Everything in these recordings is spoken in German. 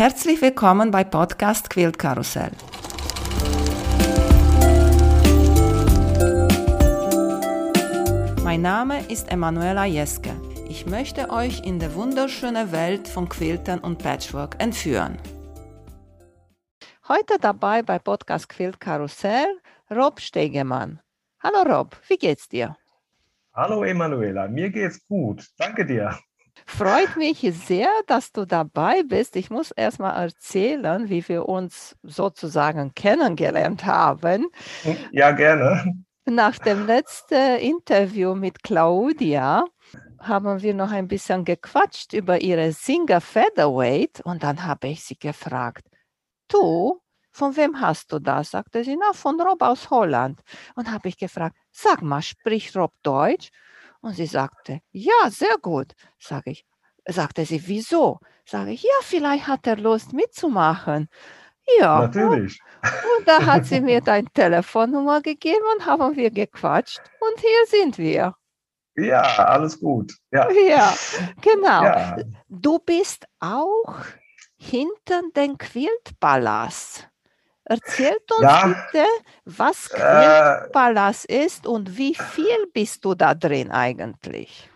Herzlich willkommen bei Podcast Quilt Karussell. Mein Name ist Emanuela Jeske. Ich möchte euch in die wunderschöne Welt von Quiltern und Patchwork entführen. Heute dabei bei Podcast Quilt Karussell Rob Stegemann. Hallo Rob, wie geht's dir? Hallo Emanuela, mir geht's gut. Danke dir. Freut mich sehr, dass du dabei bist. Ich muss erst mal erzählen, wie wir uns sozusagen kennengelernt haben. Ja, gerne. Nach dem letzten Interview mit Claudia haben wir noch ein bisschen gequatscht über ihre Singer Featherweight und dann habe ich sie gefragt, du, von wem hast du das? Sagte sie, na, von Rob aus Holland. Und habe ich gefragt, sag mal, spricht Rob Deutsch? Und sie sagte, ja, sehr gut. Sag ich, sagte sie, wieso? Sage ich, ja, vielleicht hat er Lust mitzumachen. Ja. Natürlich. Und da hat sie mir deine Telefonnummer gegeben und haben wir gequatscht. Und hier sind wir. Ja, alles gut. Ja, ja genau. Ja. Du bist auch hinter dem Quiltpalast. Erzählt uns ja, bitte, was Quiltpalast äh, ist und wie viel bist du da drin eigentlich?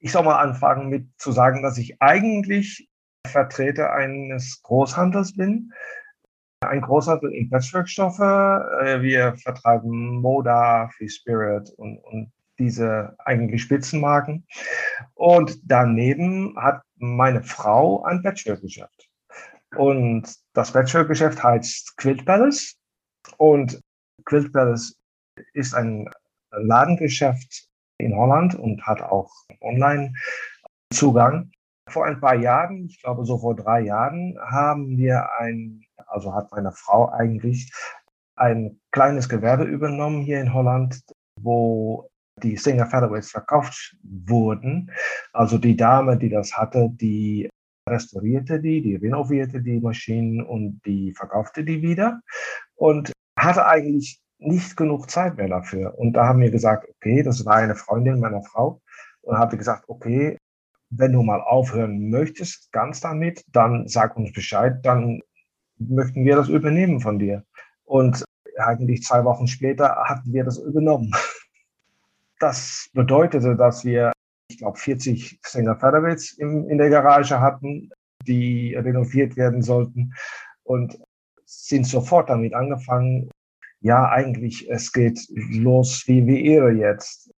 Ich soll mal anfangen mit zu sagen, dass ich eigentlich Vertreter eines Großhandels bin. Ein Großhandel in Patchworkstoffe. Äh, wir vertreiben Moda, Free Spirit und, und diese eigentlich Spitzenmarken. Und daneben hat meine Frau ein Patchwork-Geschäft. Und das Patchwork-Geschäft heißt Quilt Palace. Und Quilt Palace ist ein Ladengeschäft in Holland und hat auch Online-Zugang. Vor ein paar Jahren, ich glaube so vor drei Jahren, haben wir ein, also hat meine Frau eigentlich ein kleines Gewerbe übernommen hier in Holland, wo die Singer Featherweights verkauft wurden. Also die Dame, die das hatte, die restaurierte die, die renovierte die Maschinen und die verkaufte die wieder und hatte eigentlich nicht genug Zeit mehr dafür. Und da haben wir gesagt, okay, das war eine Freundin meiner Frau und habe gesagt, okay, wenn du mal aufhören möchtest, ganz damit, dann sag uns Bescheid, dann möchten wir das übernehmen von dir. Und eigentlich zwei Wochen später hatten wir das übernommen. Das bedeutete, dass wir ich glaube, 40 Singer Featherweights in, der Garage hatten, die renoviert werden sollten und sind sofort damit angefangen. Ja, eigentlich, es geht los wie, wie Ehre jetzt.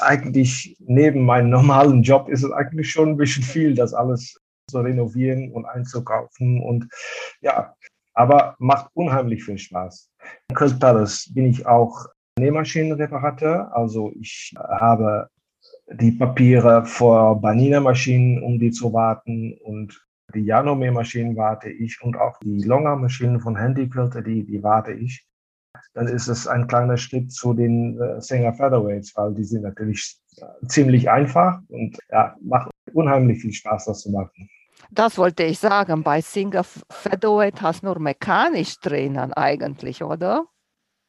Eigentlich neben meinem normalen Job ist es eigentlich schon ein bisschen viel, das alles zu renovieren und einzukaufen und ja, aber macht unheimlich viel Spaß. In Quilt Palace bin ich auch Nähmaschinenreparateur, also ich habe die Papiere vor Banina-Maschinen, um die zu warten und die Janome-Maschinen warte ich und auch die Longer-Maschinen von Handyquilter, die, die warte ich. Dann ist es ein kleiner Schritt zu den äh, Singer Featherweights, weil die sind natürlich ziemlich einfach und ja, macht unheimlich viel Spaß, das zu machen. Das wollte ich sagen. Bei Singer Featherweight hast du nur mechanisch Trainern eigentlich, oder?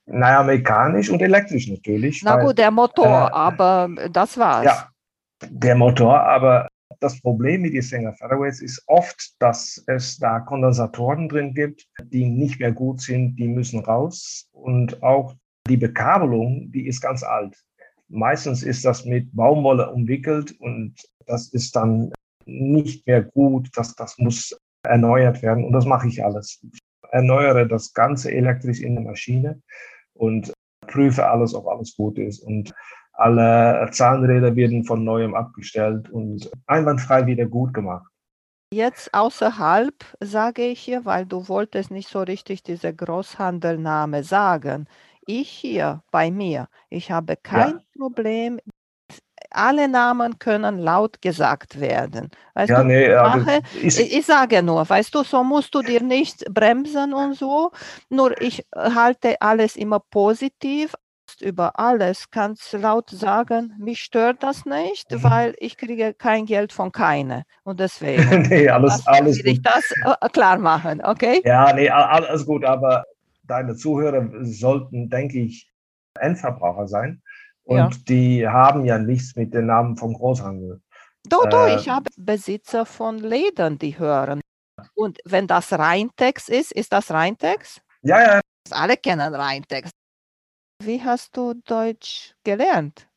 Naja, mechanisch und elektrisch natürlich. Na weil, gut, der Motor, äh, aber das war's. Ja, der Motor, aber das Problem mit den Singer Featherweights ist oft, dass es da Kondensatoren drin gibt, die nicht mehr gut sind, die müssen raus. Und auch die Bekabelung, die ist ganz alt. Meistens ist das mit Baumwolle umwickelt und das ist dann nicht mehr gut. Das, das muss erneuert werden und das mache ich alles. Ich erneuere das Ganze elektrisch in der Maschine und prüfe alles, ob alles gut ist. Und alle Zahnräder werden von neuem abgestellt und einwandfrei wieder gut gemacht. Jetzt außerhalb sage ich hier, weil du wolltest nicht so richtig diese Großhandelname sagen. Ich hier bei mir, ich habe kein ja. Problem alle Namen können laut gesagt werden. Weißt ja, du, nee, mache, ich, ich, sage nur, weißt du, so musst du dir nicht bremsen und so. Nur ich halte alles immer positiv. Über alles kannst laut sagen, mich stört das nicht, mhm. weil ich kriege kein Geld von keiner. Und deswegen nee, alles, alles will ich das äh, klar machen, okay? Ja, nee, alles gut, aber deine Zuhörer sollten, denke ich, Endverbraucher sein. Und ja. die haben ja nichts mit dem Namen vom Großhandel. Doch, doch, äh, ich habe Besitzer von Lädern, die hören. Und wenn das Rheintext ist, ist das Rheintext? Ja, ja. Alle kennen Rheintext. Wie hast du Deutsch gelernt?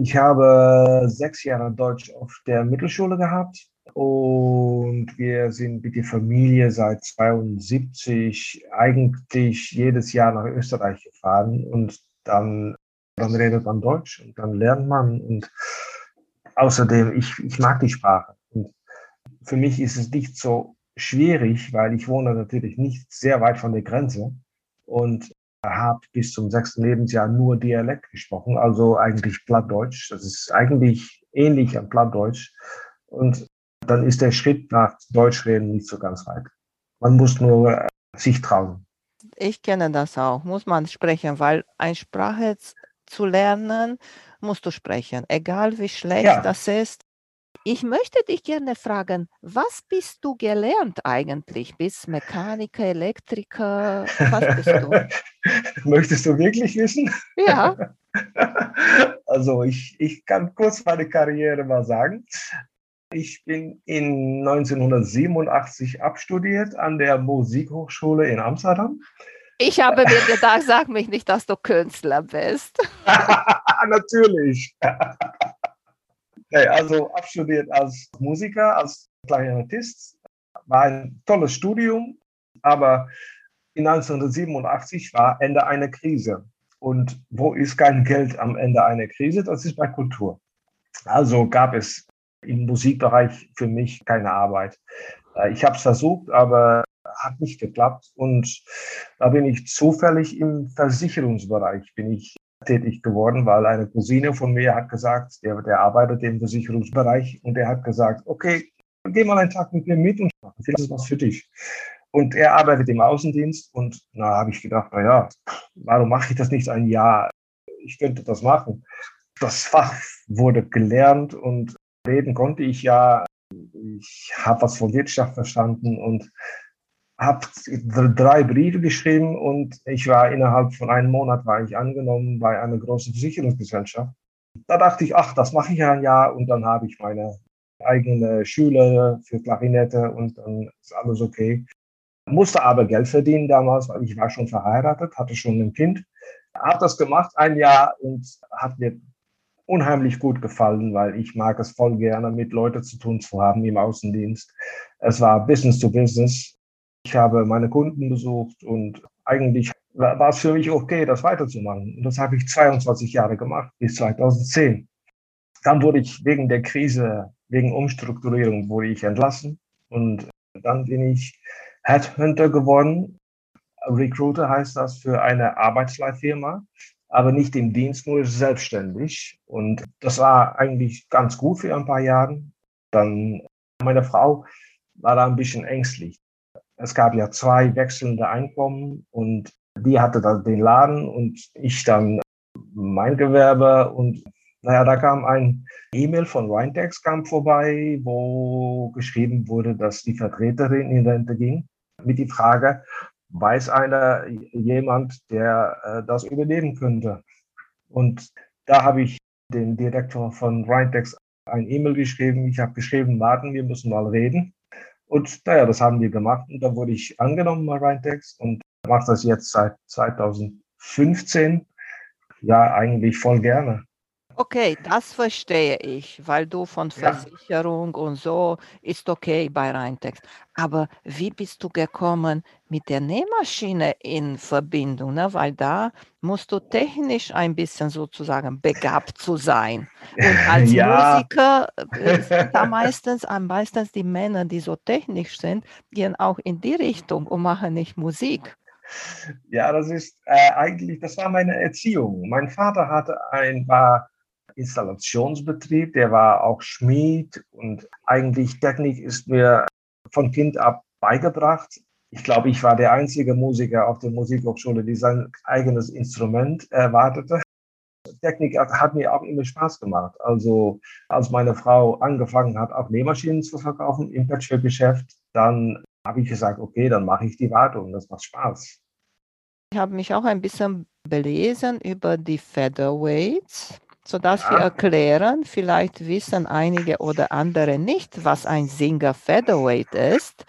Ich habe sechs Jahre Deutsch auf der Mittelschule gehabt und wir sind mit der Familie seit 72 eigentlich jedes Jahr nach Österreich gefahren und dann, dann redet man Deutsch und dann lernt man und außerdem, ich, ich mag die Sprache. Und für mich ist es nicht so schwierig, weil ich wohne natürlich nicht sehr weit von der Grenze und habe bis zum sechsten Lebensjahr nur Dialekt gesprochen, also eigentlich Plattdeutsch. Das ist eigentlich ähnlich an Plattdeutsch. Und dann ist der Schritt nach Deutschreden nicht so ganz weit. Man muss nur äh, sich trauen. Ich kenne das auch, muss man sprechen, weil eine Sprache zu lernen, musst du sprechen, egal wie schlecht ja. das ist. Ich möchte dich gerne fragen, was bist du gelernt eigentlich? Bist Mechaniker, Elektriker? Was bist du? Möchtest du wirklich wissen? Ja. Also ich, ich kann kurz meine Karriere mal sagen. Ich bin in 1987 abstudiert an der Musikhochschule in Amsterdam. Ich habe mir gedacht, sag mich nicht, dass du Künstler bist. Natürlich. also abstudiert als Musiker, als Klarinettist. War ein tolles Studium, aber in 1987 war Ende einer Krise. Und wo ist kein Geld am Ende einer Krise? Das ist bei Kultur. Also gab es im Musikbereich für mich keine Arbeit. Äh, ich habe es versucht, aber hat nicht geklappt. Und da bin ich zufällig im Versicherungsbereich bin ich tätig geworden, weil eine Cousine von mir hat gesagt, der, der arbeitet im Versicherungsbereich und der hat gesagt, okay, geh mal einen Tag mit mir mit und vielleicht ist was für dich. Und er arbeitet im Außendienst und na habe ich gedacht, na ja, warum mache ich das nicht ein Jahr? Ich könnte das machen. Das Fach wurde gelernt und reden konnte ich ja. Ich habe was von Wirtschaft verstanden und habe drei Briefe geschrieben und ich war innerhalb von einem Monat war ich angenommen bei einer großen Versicherungsgesellschaft. Da dachte ich, ach, das mache ich ein Jahr und dann habe ich meine eigene Schüler für Klarinette und dann ist alles okay. Musste aber Geld verdienen damals, weil ich war schon verheiratet, hatte schon ein Kind. Habe das gemacht ein Jahr und hat mir unheimlich gut gefallen, weil ich mag es voll gerne, mit Leuten zu tun zu haben im Außendienst. Es war Business to Business ich habe meine Kunden besucht und eigentlich war es für mich okay, das weiterzumachen. Und das habe ich 22 Jahre gemacht, bis 2010. Dann wurde ich wegen der Krise, wegen Umstrukturierung, wurde ich entlassen. Und dann bin ich Headhunter geworden. Recruiter heißt das für eine Arbeitsleihfirma, aber nicht im Dienst, nur selbstständig. Und das war eigentlich ganz gut für ein paar Jahre. Dann meine Frau war da ein bisschen ängstlich es gab ja zwei wechselnde Einkommen und die hatte dann den Laden und ich dann mein Gewerbe und naja, da kam ein E-Mail von Rhintex kam vorbei, wo geschrieben wurde, dass die Vertreterin in Rente ging, mit die Frage, weiß einer jemand, der äh, das übernehmen könnte? Und da habe ich den Direktor von Rhintex ein E-Mail geschrieben. Ich habe geschrieben, warten, wir müssen mal reden. Und naja, das haben wir gemacht und da wurde ich angenommen bei Rheintex und mache das jetzt seit 2015. Ja, eigentlich voll gerne. Okay, das verstehe ich, weil du von Versicherung und so ist okay bei Rheintext. Aber wie bist du gekommen mit der Nähmaschine in Verbindung? Ne? Weil da musst du technisch ein bisschen sozusagen begabt zu sein. Und als Ja. Musiker sind da meistens, am meistens die Männer, die so technisch sind, gehen auch in die Richtung und machen nicht Musik. Ja, das ist äh, eigentlich, das war meine Erziehung. Mein Vater hatte ein, war Installationsbetrieb, der war auch Schmied und eigentlich Technik ist mir von Kind ab beigebracht. Ich glaube, ich war der einzige Musiker auf der Musikhochschule, die sein eigenes Instrument erwartete. Technik hat mir auch immer Spaß gemacht. Also als meine Frau angefangen hat, auch Nähmaschinen zu verkaufen im Patchwork-Geschäft, dann habe ich gesagt, okay, dann mache ich die Wartung. Das macht Spaß. Ich habe mich auch ein bisschen belesen über die Featherweights sodass ja. wir erklären, vielleicht wissen einige oder andere nicht, was ein Singer Featherweight ist.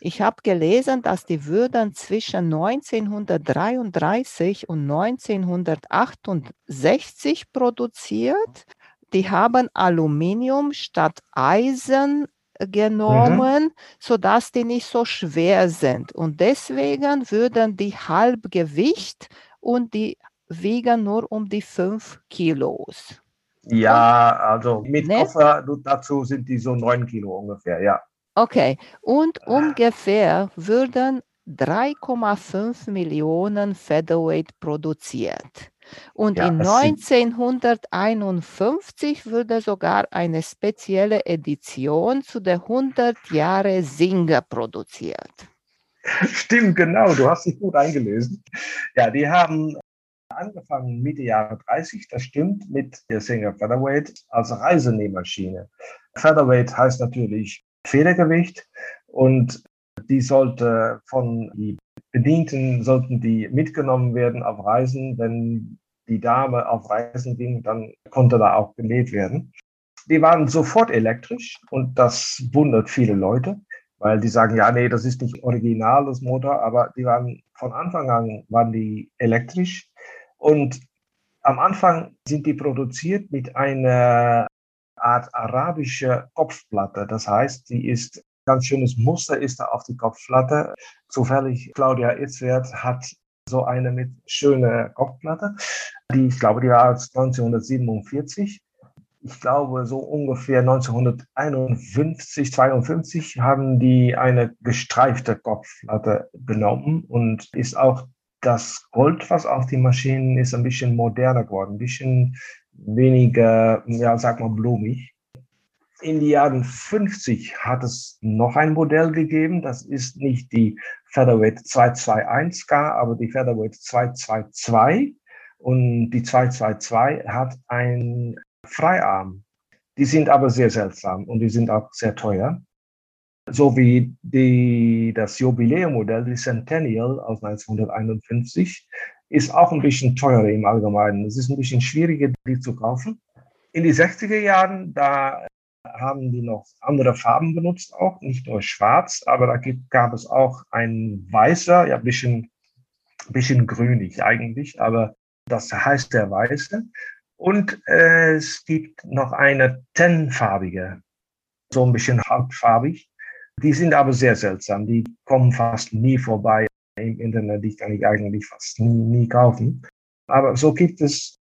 Ich habe gelesen, dass die würden zwischen 1933 und 1968 produziert. Die haben Aluminium statt Eisen Mhm. genommen, sodass die nicht so schwer sind. Und deswegen würden die Halbgewicht und die wiegen nur um die 5 Kilos. Ja, also mit Ne? Koffer dazu sind die so neun Kilo ungefähr, ja. Okay, und ungefähr würden 3,5 Millionen Featherweight produziert. Und Ja, in das sind- 1951 wurde sogar eine spezielle Edition zu der 100 Jahre Singer produziert. Stimmt, genau, du hast dich gut eingelesen. Ja, die haben angefangen Mitte Jahre 30, das stimmt, mit der Singer Featherweight als Reisenähmaschine. Featherweight heißt natürlich Federgewicht und die sollte von die Bedienten sollten die mitgenommen werden auf Reisen. Wenn die Dame auf Reisen ging, dann konnte da auch genäht werden. Die waren sofort elektrisch und das wundert viele Leute weil die sagen, ja, nee, das ist nicht original, das Motor, aber die waren von Anfang an waren die elektrisch und am Anfang sind die produziert mit einer Art arabische Kopfplatte. Das heißt, die ist ganz schönes Muster ist da auf die Kopfplatte. Zufällig Claudia Itzwert hat so eine mit schöner Kopfplatte. Die, ich glaube, die war aus 1947 ich glaube, so ungefähr 1951, 52 haben die eine gestreifte Kopfplatte genommen und ist auch das Gold, was auf die Maschinen ist, ein bisschen moderner geworden, ein bisschen weniger, ja, sag mal, blumig. In den Jahren 50 hat es noch ein Modell gegeben, das ist nicht die Featherweight 221K, aber die Featherweight 222 und die 222 hat ein Freiarm. Die sind aber sehr seltsam und die sind auch sehr teuer. So wie die, das Jubiläummodell, die Centennial aus 1951, ist auch ein bisschen teurer im Allgemeinen. Es ist ein bisschen schwieriger, die zu kaufen. In die 60er Jahren, da haben die noch andere Farben benutzt, auch nicht nur schwarz, aber da gab es auch ein weißer, ja, ein bisschen, bisschen grünig eigentlich, aber das heißt der weiße. Und äh, es gibt noch eine tennfarbige, so ein bisschen hautfarbig. Die sind aber sehr seltsam. Die kommen fast nie vorbei im Internet. Die kann ich eigentlich fast nie, nie kaufen. Aber so gibt es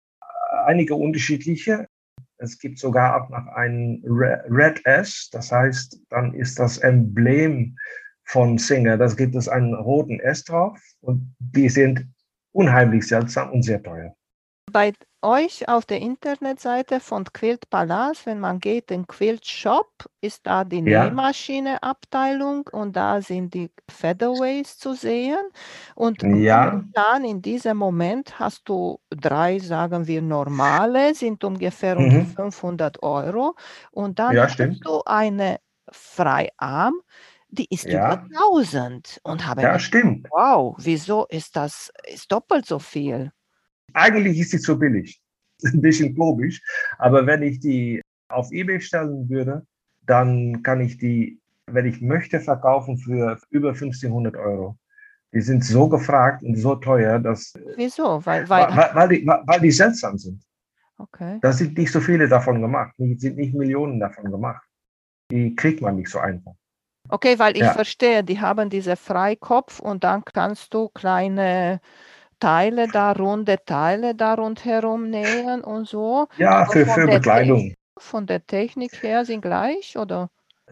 einige unterschiedliche. Es gibt sogar auch noch einen Red S. Das heißt, dann ist das Emblem von Singer. Das gibt es einen roten S drauf. Und die sind unheimlich seltsam und sehr teuer bei euch auf der Internetseite von Quilt Palace, wenn man geht in Quilt Shop, ist da die Ja. Nähmaschine-Abteilung und da sind die Featherways zu sehen. Und Ja. momentan in diesem Moment hast du drei, sagen wir, normale, sind ungefähr um Mhm. 500 Euro. Und dann Ja, hast stimmt. du eine Freiarm, die ist Ja. über 1000 und habe Ja, gedacht, stimmt. wow, wieso ist das ist doppelt so viel? Eigentlich ist sie zu billig. Ein bisschen komisch. Aber wenn ich die auf eBay stellen würde, dann kann ich die, wenn ich möchte, verkaufen für über 1500 Euro. Die sind so gefragt und so teuer, dass, Wieso? Weil, weil, weil, weil, die, weil die seltsam sind. okay. Da sind nicht so viele davon gemacht. Es sind nicht Millionen davon gemacht. Die kriegt man nicht so einfach. Okay, weil ich Ja. verstehe, die haben diese Freikopf und dann kannst du kleine Teile da, runde Teile da rundherum nähen und so. Ja, für, für Bekleidung. Von der Technik her sind gleich, oder?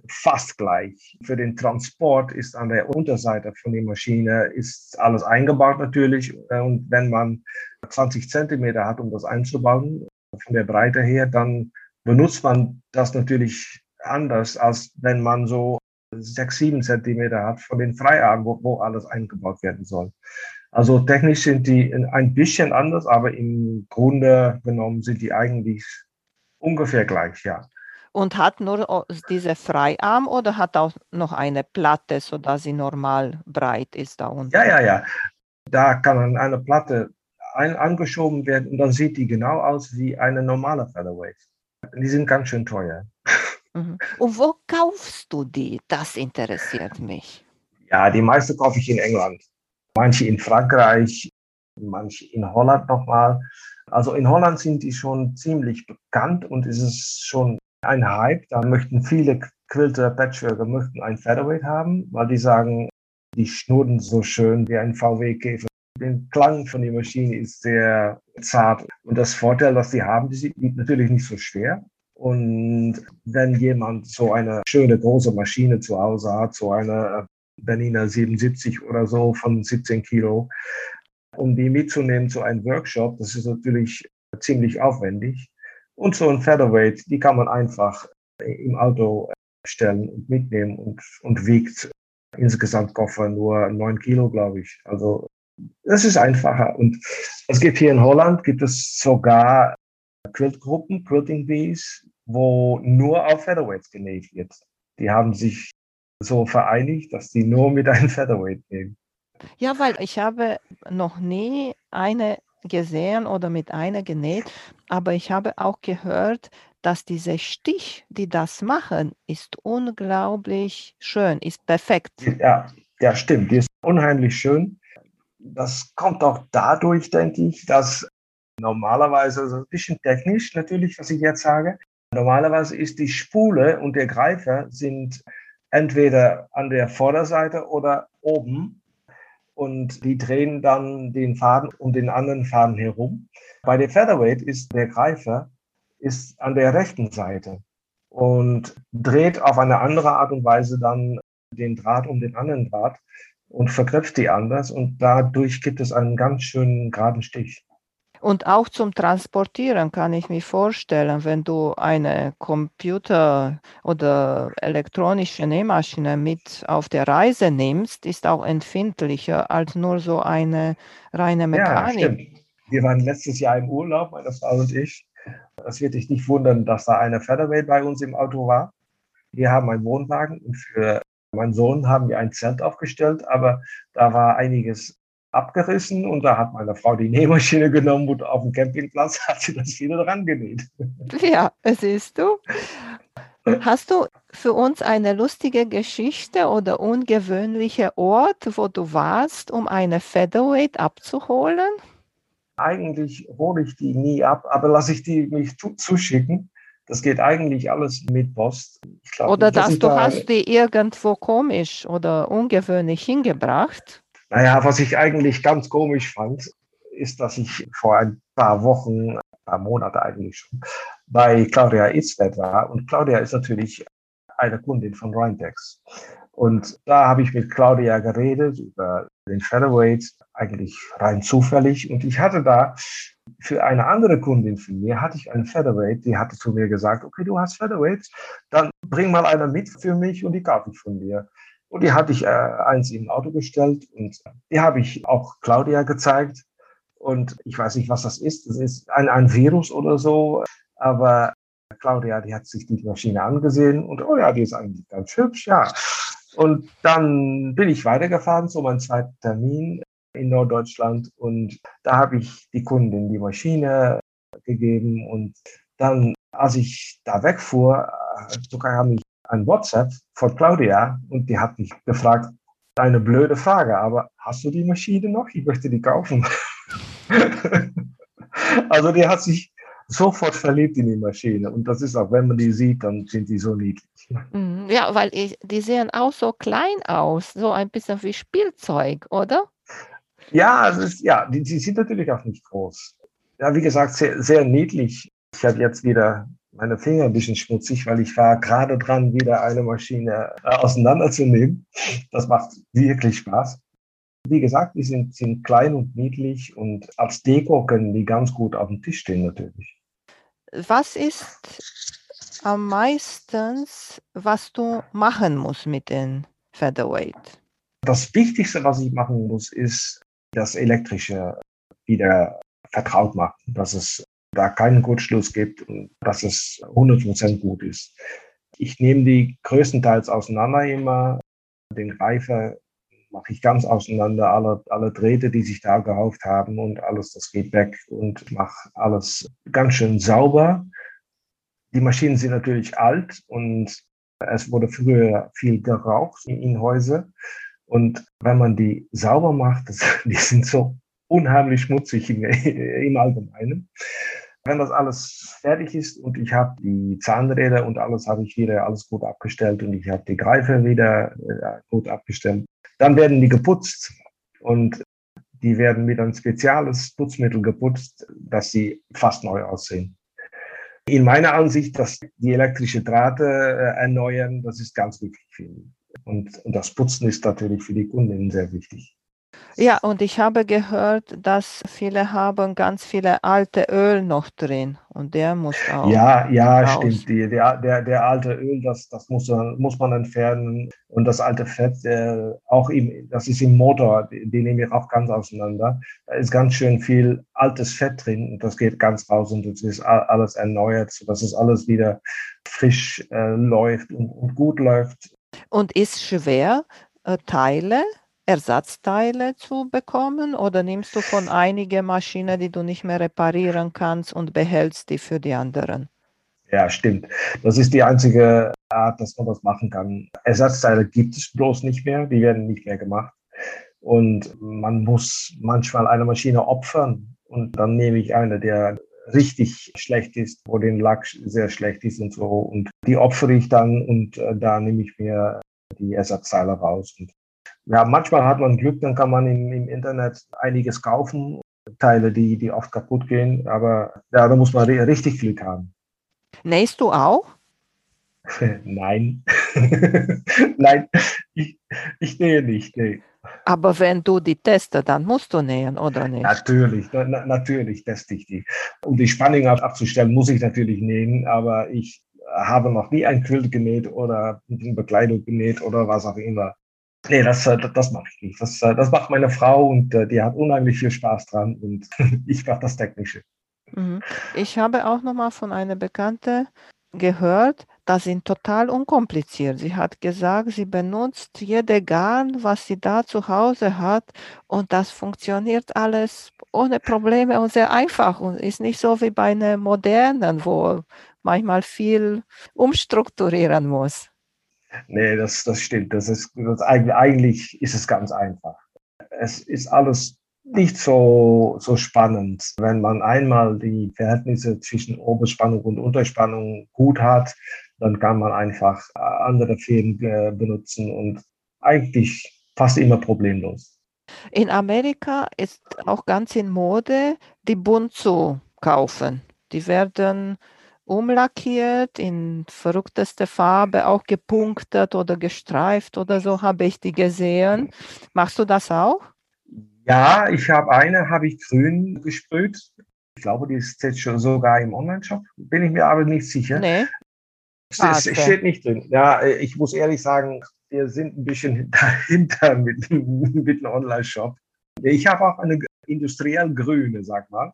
fast gleich. Für den Transport ist an der Unterseite von der Maschine ist alles eingebaut natürlich. Und wenn man 20 Zentimeter hat, um das einzubauen, von der Breite her, dann benutzt man das natürlich anders, als wenn man so 6, 7 Zentimeter hat von den Freiarmen, wo, wo alles eingebaut werden soll. Also technisch sind die ein bisschen anders, aber im Grunde genommen sind die eigentlich ungefähr gleich, ja. Und hat nur o- diese Freiarm oder hat auch noch eine Platte, sodass sie normal breit ist da unten? Ja, ja, ja. Da kann eine Platte ein, angeschoben werden und dann sieht die genau aus wie eine normale Featherweight. Die sind ganz schön teuer. Mhm. Und wo kaufst du die? Das interessiert mich. Ja, die meiste kaufe ich in England. Manche in Frankreich, manche in Holland nochmal. Also in Holland sind die schon ziemlich bekannt und es ist schon ein Hype. Da möchten viele Quilter, Patchworker möchten ein Featherweight haben, weil die sagen, die schnurren so schön wie ein VW-Käfer. Der Klang von der Maschine ist sehr zart. Und das Vorteil, was die haben, die sind natürlich nicht so schwer. Und wenn jemand so eine schöne große Maschine zu Hause hat, so eine Berliner 77 oder so von 17 Kilo, um die mitzunehmen zu einem Workshop, das ist natürlich ziemlich aufwendig. Und so ein Featherweight, die kann man einfach im Auto stellen und mitnehmen und, und wiegt insgesamt Koffer nur 9 Kilo, glaube ich. Also das ist einfacher. Und es gibt hier in Holland, gibt es sogar Quiltgruppen, Quilting Bees, wo nur auf Featherweights genäht wird. Die haben sich so vereinigt, dass die nur mit einem Featherweight nehmen. Ja, weil ich habe noch nie eine gesehen oder mit einer genäht, aber ich habe auch gehört, dass dieser Stich, die das machen, ist unglaublich schön, ist perfekt. Ja, ja, stimmt. Die ist unheimlich schön. Das kommt auch dadurch, denke ich, dass normalerweise, so ein bisschen technisch natürlich, was ich jetzt sage, normalerweise ist die Spule und der Greifer sind entweder an der Vorderseite oder oben und die drehen dann den Faden um den anderen Faden herum. Bei der Featherweight ist der Greifer ist an der rechten Seite und dreht auf eine andere Art und Weise dann den Draht um den anderen Draht und verknüpft die anders und dadurch gibt es einen ganz schönen geraden Stich. Und auch zum Transportieren kann ich mir vorstellen, wenn du eine Computer- oder elektronische Nähmaschine mit auf der Reise nimmst, ist auch empfindlicher als nur so eine reine Mechanik. Ja, stimmt. Wir waren letztes Jahr im Urlaub, meine Frau und ich. Es wird dich nicht wundern, dass da eine Featherweight bei uns im Auto war. Wir haben einen Wohnwagen und für meinen Sohn haben wir ein Zelt aufgestellt, aber da war einiges abgerissen und da hat meine Frau die Nähmaschine genommen und auf dem Campingplatz hat sie das wieder dran genäht. Ja, siehst du. Hast du für uns eine lustige Geschichte oder ungewöhnliche Ort, wo du warst, um eine Featherweight abzuholen? Eigentlich hole ich die nie ab, aber lasse ich die mich zuschicken. Das geht eigentlich alles mit Post. Glaub, oder dass du da hast die irgendwo komisch oder ungewöhnlich hingebracht? Naja, was ich eigentlich ganz komisch fand, ist, dass ich vor ein paar Wochen, ein paar Monate eigentlich schon, bei Claudia Itzwert war. Und Claudia ist natürlich eine Kundin von Rhintex. Und da habe ich mit Claudia geredet über den Featherweight, eigentlich rein zufällig. Und ich hatte da für eine andere Kundin von mir, hatte ich einen Featherweight, die hatte zu mir gesagt, okay, du hast Featherweights, dann bring mal einer mit für mich und die kaufe ich von dir. Und die hatte ich äh, eins im Auto gestellt und die habe ich auch Claudia gezeigt. Und ich weiß nicht, was das ist. Das ist ein, ein Virus oder so. Aber Claudia, die hat sich die Maschine angesehen und oh ja, die ist eigentlich ganz hübsch, ja. Und dann bin ich weitergefahren zu meinem zweiten Termin in Norddeutschland und da habe ich die Kundin die Maschine gegeben und dann, als ich da wegfuhr, äh, sogar haben mich ein WhatsApp von Claudia und die hat mich gefragt, eine blöde Frage, aber hast du die Maschine noch? Ich möchte die kaufen. also die hat sich sofort verliebt in die Maschine und das ist auch, wenn man die sieht, dann sind die so niedlich. Mhm. Ja, weil ich, die sehen auch so klein aus, so ein bisschen wie Spielzeug, oder? Ja, es ist, ja, die, die sind natürlich auch nicht groß. Ja, wie gesagt, sehr, sehr niedlich. Ich habe jetzt wieder meine Finger ein bisschen schmutzig, weil ich war gerade dran, wieder eine Maschine äh, auseinanderzunehmen. Das macht wirklich Spaß. Wie gesagt, die sind, sind klein und niedlich und als Deko können die ganz gut auf dem Tisch stehen natürlich. Was ist am meisten, was du machen musst mit den Featherweight? Das Wichtigste, was ich machen muss, ist das Elektrische wieder vertraut machen, dass es da keinen Kurzschluss gibt und dass es 100% gut ist. Ich nehme die größtenteils auseinander immer. Den Reifer mache ich ganz auseinander, alle, alle Drähte, die sich da gehauft haben und alles, das geht weg und mache alles ganz schön sauber. Die Maschinen sind natürlich alt und es wurde früher viel geraucht in, in Häusern. Und wenn man die sauber macht, das, die sind so unheimlich schmutzig im, im Allgemeinen. Wenn das alles fertig ist und ich habe die Zahnräder und alles habe ich wieder alles gut abgestellt und ich habe die Greifer wieder äh, gut abgestellt, dann werden die geputzt und die werden mit einem spezielles Putzmittel geputzt, dass sie fast neu aussehen. In meiner Ansicht, dass die elektrische Drahte äh, erneuern, das ist ganz wichtig für mich. Und, und das Putzen ist natürlich für die Kunden sehr wichtig. Ja, und ich habe gehört, dass viele haben ganz viele alte Öl noch drin und der muss auch. Ja, ja, raus. stimmt. Die, der, der, der alte Öl, das, das muss, muss man entfernen und das alte Fett, äh, auch im, das ist im Motor, den nehme ich auch ganz auseinander. Da ist ganz schön viel altes Fett drin und das geht ganz raus und das ist alles erneuert, sodass es alles wieder frisch äh, läuft und, und gut läuft. Und ist schwer, äh, Teile Ersatzteile zu bekommen oder nimmst du von einigen Maschinen, die du nicht mehr reparieren kannst und behältst die für die anderen? Ja, stimmt. Das ist die einzige Art, dass man das machen kann. Ersatzteile gibt es bloß nicht mehr, die werden nicht mehr gemacht. Und man muss manchmal eine Maschine opfern und dann nehme ich eine, der richtig schlecht ist, wo den Lack sehr schlecht ist und so. Und die opfere ich dann und äh, da nehme ich mir die Ersatzteile raus. Und ja, manchmal hat man Glück, dann kann man im, im Internet einiges kaufen, Teile, die, die oft kaputt gehen, aber ja, da muss man richtig Glück haben. Nähst du auch? Nein. Nein, ich, ich nähe nicht. Nee. Aber wenn du die testest, dann musst du nähen, oder nicht? Natürlich, na, natürlich teste ich die. Um die Spannung abzustellen, muss ich natürlich nähen, aber ich habe noch nie ein Quilt genäht oder eine Bekleidung genäht oder was auch immer. Nee, das, äh, das mache ich nicht. Das, äh, das macht meine Frau und äh, die hat unheimlich viel Spaß dran und ich mache das Technische. Mhm. Ich habe auch noch mal von einer Bekannte gehört, das sind total unkompliziert. Sie hat gesagt, sie benutzt jede Garn, was sie da zu Hause hat und das funktioniert alles ohne Probleme und sehr einfach und ist nicht so wie bei einer modernen, wo manchmal viel umstrukturieren muss. Nee, das, das stimmt. Das ist, das eigentlich ist es ganz einfach. Es ist alles nicht so, so spannend. Wenn man einmal die Verhältnisse zwischen Oberspannung und Unterspannung gut hat, dann kann man einfach andere Fäden äh, benutzen und eigentlich fast immer problemlos. In Amerika ist auch ganz in Mode, die bunt zu kaufen. Die werden umlackiert in verrückteste Farbe, auch gepunktet oder gestreift oder so habe ich die gesehen. Machst du das auch? Ja, ich habe eine, habe ich grün gesprüht. Ich glaube, die ist jetzt schon sogar im Online-Shop. Bin ich mir aber nicht sicher. Nee. Es, es steht nicht drin. Ja, ich muss ehrlich sagen, wir sind ein bisschen dahinter mit, mit dem Online-Shop. Ich habe auch eine industriell grüne, sag mal.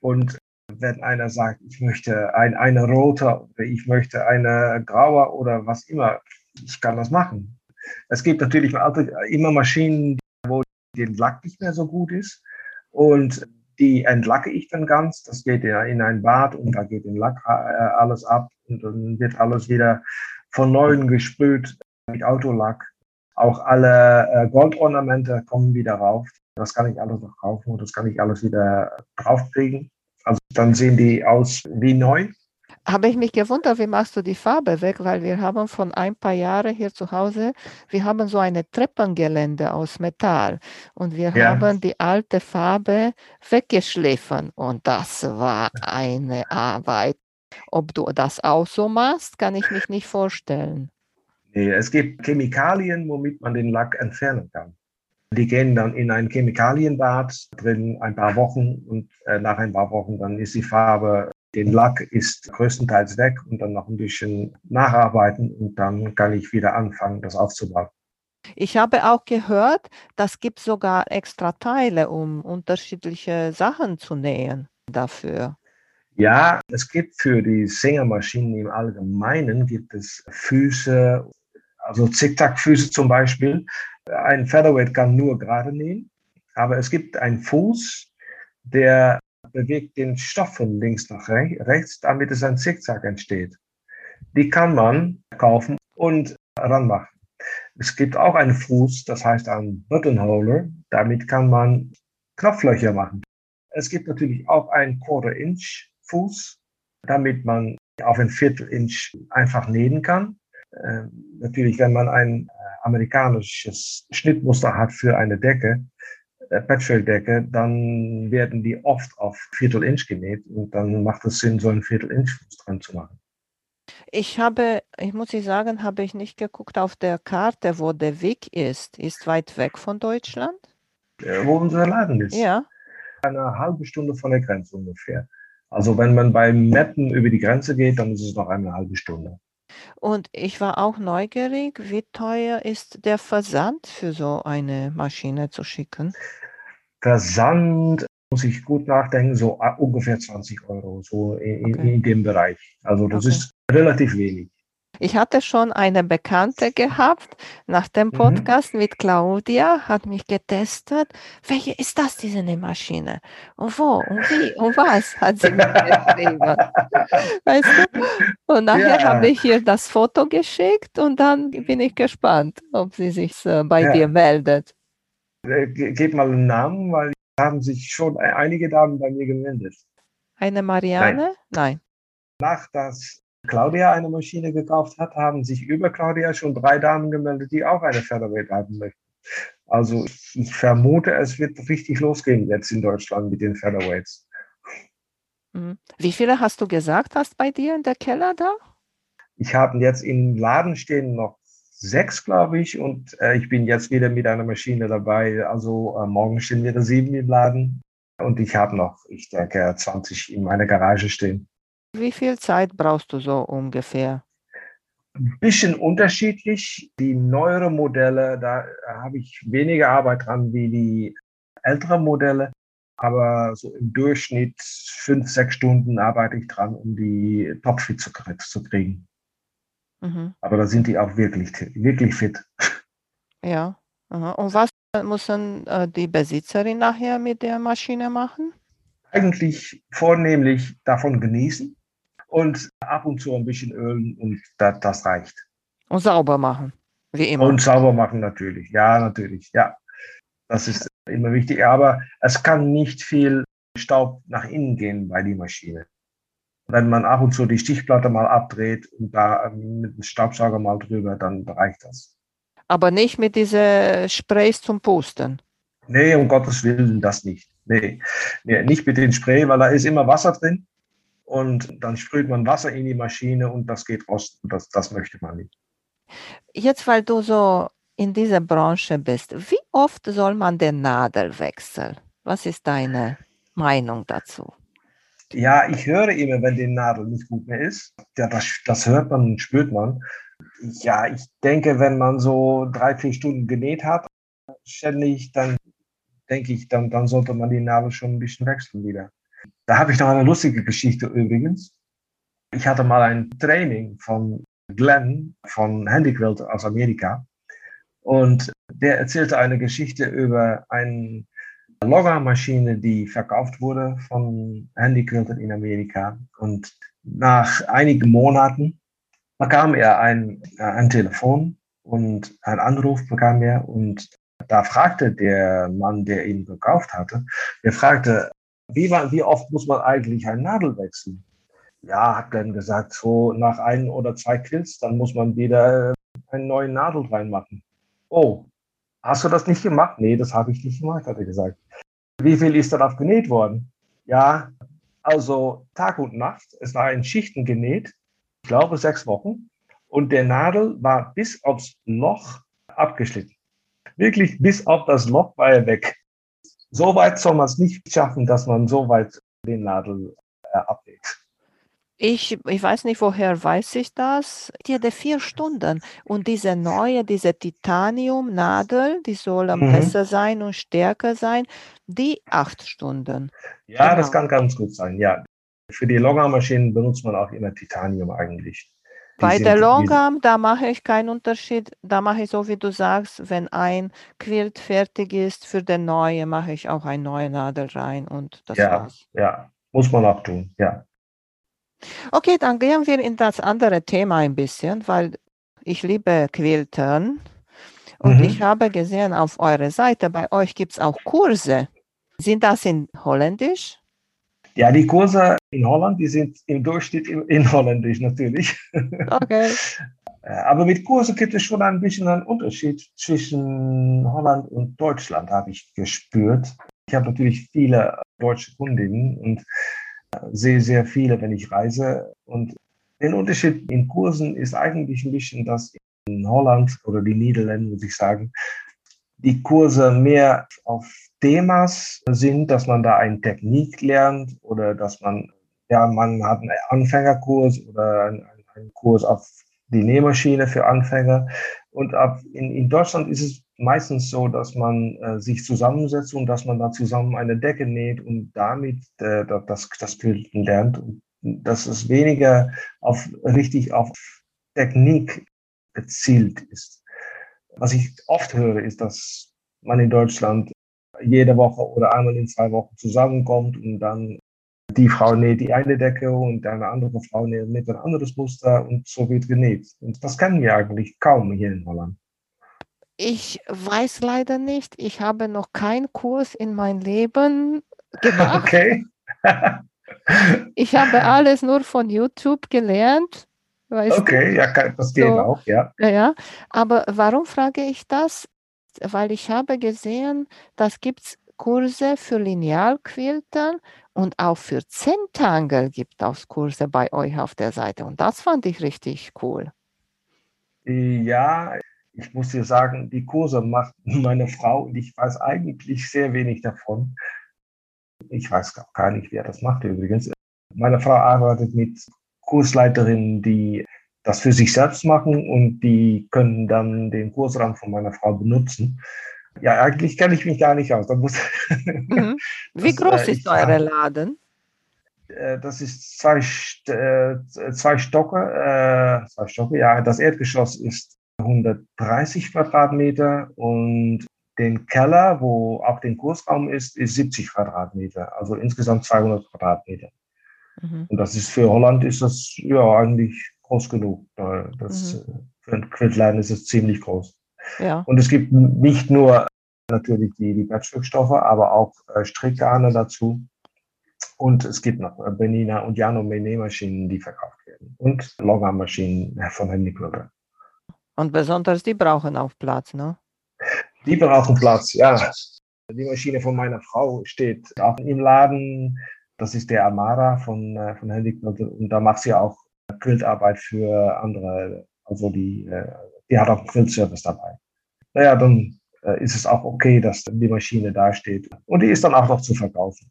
Und wenn einer sagt, ich möchte ein, eine rote ich möchte eine graue oder was immer, ich kann das machen. Es gibt natürlich immer Maschinen, wo der Lack nicht mehr so gut ist und die entlacke ich dann ganz. Das geht ja in ein Bad und da geht den Lack äh, alles ab und dann wird alles wieder von neuem gesprüht mit Autolack. Auch alle äh, Goldornamente kommen wieder rauf. Das kann ich alles noch kaufen und das kann ich alles wieder draufkriegen. Also dann sehen die aus wie neu. Habe ich mich gewundert, wie machst du die Farbe weg? Weil wir haben von ein paar Jahren hier zu Hause, wir haben so eine Treppengelände aus Metall und wir ja. haben die alte Farbe weggeschliffen und das war eine Arbeit. Ob du das auch so machst, kann ich mich nicht vorstellen. Nee, es gibt Chemikalien, womit man den Lack entfernen kann. Die gehen dann in ein Chemikalienbad drin ein paar Wochen und äh, nach ein paar Wochen dann ist die Farbe, den Lack ist größtenteils weg und dann noch ein bisschen nacharbeiten und dann kann ich wieder anfangen, das aufzubauen. Ich habe auch gehört, das gibt sogar extra Teile, um unterschiedliche Sachen zu nähen dafür. Ja, es gibt für die Sängermaschinen im Allgemeinen gibt es Füße, also Zickzackfüße zum Beispiel, ein Featherweight kann nur gerade nähen, aber es gibt einen Fuß, der bewegt den Stoff von links nach rechts, damit es ein Zickzack entsteht. Die kann man kaufen und ranmachen. Es gibt auch einen Fuß, das heißt ein Buttonholder. Damit kann man Knopflöcher machen. Es gibt natürlich auch einen Quarter-Inch Fuß, damit man auf ein Viertel-Inch einfach nähen kann. Äh, natürlich, wenn man ein äh, amerikanisches Schnittmuster hat für eine Decke, äh, Patchwork-Decke, dann werden die oft auf Viertel-Inch genäht und dann macht es Sinn, so einen Viertel-Inch-Fuß dran zu machen. Ich habe, ich muss ich sagen, habe ich nicht geguckt auf der Karte, wo der Weg ist. Ist weit weg von Deutschland? Äh, wo unser Laden ist. Ja. Eine halbe Stunde von der Grenze ungefähr. Also wenn man bei Mappen über die Grenze geht, dann ist es noch eine halbe Stunde. Und ich war auch neugierig, wie teuer ist der Versand für so eine Maschine zu schicken? Versand muss ich gut nachdenken, so uh, ungefähr 20 Euro, so in, Okay. in dem Bereich. Also das Okay. ist relativ wenig. Ich hatte schon eine Bekannte gehabt nach dem Mhm. Podcast mit Claudia, hat mich getestet. Welche ist das, diese Nähmaschine? Und wo? Und wie? Und was? Hat sie mir geschrieben. Weißt du? Und nachher Ja. habe ich ihr das Foto geschickt und dann bin ich gespannt, ob sie sich äh, bei Ja. dir meldet. Äh, ge- Gebt mal einen Namen, weil haben sich schon e- einige Damen bei mir gemeldet. Eine Marianne? Nein. Nach dass Claudia eine Maschine gekauft hat, haben sich über Claudia schon drei Damen gemeldet, die auch eine Featherweight haben möchten. Also ich, vermute, es wird richtig losgehen jetzt in Deutschland mit den Featherweights. Mhm. Wie viele hast du gesagt, hast bei dir in der Keller da? Ich habe jetzt im Laden stehen noch sechs, glaube ich, und äh, ich bin jetzt wieder mit einer Maschine dabei. Also äh, morgen stehen wieder sieben im Laden und ich habe noch, ich denke, 20 in meiner Garage stehen. Wie viel Zeit brauchst du so ungefähr? Ein bisschen unterschiedlich. Die neuere Modelle, da habe ich weniger Arbeit dran wie die älteren Modelle. Aber so im Durchschnitt fünf, sechs Stunden arbeite ich dran, um die topfit zu, zu kriegen. Mhm. Aber da sind die auch wirklich, wirklich fit. Ja. Aha. Und was müssen äh, die Besitzerin nachher mit der Maschine machen? Eigentlich vornehmlich davon genießen und ab und zu ein bisschen ölen und da, das reicht. Und sauber machen, wie immer. Und sauber machen natürlich. Ja, natürlich. Ja, das ist immer wichtig. Aber es kann nicht viel Staub nach innen gehen bei die Maschine. Wenn man ab und zu die Stichplatte mal abdreht und da ähm, mit dem Staubsauger mal drüber, dann reicht das. Aber nicht mit diesen Sprays zum Pusten. Nee, um Gottes Willen, das nicht. Nee, nee, nicht mit dem Spray, weil da ist immer Wasser drin. Und dann sprüht man Wasser in die Maschine und das geht rosten. Das, das möchte man nicht. Jetzt, weil du so in dieser Branche bist, wie oft soll man den Nadel wechseln? Was ist deine Meinung dazu? Ja, ich höre immer, wenn die Nadel nicht gut mehr ist. Ja, das, das hört man und spürt man. Ja, ich denke, wenn man so drei, vier Stunden genäht hat, ständig, dann denke ich, dann, dann sollte man die Nadel schon ein bisschen wechseln wieder. Da habe ich noch eine lustige Geschichte übrigens. Ich hatte mal ein Training von Glenn von Handyquilt aus Amerika. Und der erzählte eine Geschichte über eine Loggermaschine, die verkauft wurde von Handyquiltern in Amerika. Und nach einigen Monaten bekam er ein, äh, ein Telefon und einen Anruf bekam er. Und da fragte der Mann, der ihn gekauft hatte, der fragte, wie, wa- wie oft muss man eigentlich eine Nadel wechseln? Ja, hat Glenn gesagt, so nach ein oder zwei Quilts, dann muss man wieder äh, eine neue Nadel reinmachen. Oh, hast du das nicht gemacht? Nee, das habe ich nicht gemacht, hat er gesagt. Wie viel ist darauf genäht worden? Ja, also Tag und Nacht. Es war in Schichten genäht, ich glaube sechs Wochen. Und der Nadel war bis aufs Loch abgeschnitten. Wirklich bis auf das Loch war er weg. So weit soll man es nicht schaffen, dass man so weit den Nadel äh, abnäht. Ich, ich weiß nicht, woher weiß ich das. Die hatte vier Stunden. Und diese neue, diese Titanium-Nadel, die soll am Mhm. besser sein und stärker sein, die acht Stunden. Ja, das Genau. kann ganz gut sein, ja. Für die Longarmaschinen benutzt man auch immer Titanium eigentlich. Bei der Longarm, da mache ich keinen Unterschied. Da mache ich so, wie du sagst, wenn ein Quilt fertig ist, für den neue mache ich auch eine neue Nadel rein und das Ja. war's. Ja, muss man auch tun, ja. Okay, dann gehen wir in das andere Thema ein bisschen, weil ich liebe Quiltern. Und Mhm. ich habe gesehen auf eurer Seite, bei euch gibt es auch Kurse. Sind das in Holländisch? Ja, die Kurse in Holland, die sind im Durchschnitt in, Holländisch natürlich. Okay. Äh, Aber mit Kurse gibt es schon ein bisschen einen Unterschied zwischen Holland und Deutschland, habe ich gespürt. Ich habe natürlich viele deutsche Kundinnen und äh, sehe sehr viele, wenn ich reise. Und der Unterschied in Kursen ist eigentlich ein bisschen, dass in Holland oder die Niederlande, muss ich sagen, die Kurse mehr auf Themas sind, dass man da eine Technik lernt oder dass man, ja, man hat einen Anfängerkurs oder einen, einen Kurs auf die Nähmaschine für Anfänger. Und ab in, in Deutschland ist es meistens so, dass man äh, sich zusammensetzt und dass man da zusammen eine Decke näht und damit äh, das, das Quilten lernt. Und dass es weniger auf, richtig auf Technik gezielt ist. Was ich oft höre, ist, dass man in Deutschland jede Woche oder einmal in zwei Wochen zusammenkommt und dann die Frau näht die eine Decke und eine andere Frau näht ein anderes Muster und so wird genäht. Und das kennen wir eigentlich kaum hier in Holland. Ich weiß leider nicht. Ich habe noch keinen Kurs in mein Leben gemacht. Okay. Ich habe alles nur von YouTube gelernt. Weißt okay, ja, kann- das geht So. auch, ja. du? Ja. Aber warum frage ich das? Weil ich habe gesehen, das gibt es Kurse für Linealquiltern und auch für Zentangle gibt es Kurse bei euch auf der Seite. Und das fand ich richtig cool. Ja, ich muss dir sagen, die Kurse macht meine Frau und ich weiß eigentlich sehr wenig davon. Ich weiß auch gar nicht, wer das macht übrigens. Meine Frau arbeitet mit Kursleiterinnen, die das für sich selbst machen und die können dann den Kursraum von meiner Frau benutzen. Ja, eigentlich kenne ich mich gar nicht aus. Mhm. Wie Das, groß äh, ist euer Laden? Äh, das ist zwei, äh, zwei Stocke, äh, zwei Stocke, ja. Das Erdgeschoss ist 130 Quadratmeter und den Keller, wo auch den Kursraum ist, ist 70 Quadratmeter. Also insgesamt 200 Quadratmeter. Mhm. Und das ist für Holland ist das ja eigentlich groß genug. Äh, Das, äh, Für einen Quiltladen ist es ziemlich groß. Ja. Und es gibt nicht nur natürlich die, die Patchwork-Stoffe, aber auch äh, Strickgarne dazu. Und es gibt noch äh, Benina und Jano Nähmaschinen, die verkauft werden. Und Longarm-Maschinen äh, von Handy Quilter. Und besonders die brauchen auch Platz, ne? Die brauchen Platz, ja. Die Maschine von meiner Frau steht auch im Laden. Das ist der Amara von, äh, von Handy Quilter. Und da macht sie auch Quiltarbeit für andere. Also die, äh, die hat auch einen Quiltservice dabei. Naja, dann äh, ist es auch okay, dass die Maschine da steht. Und die ist dann auch noch zu verkaufen.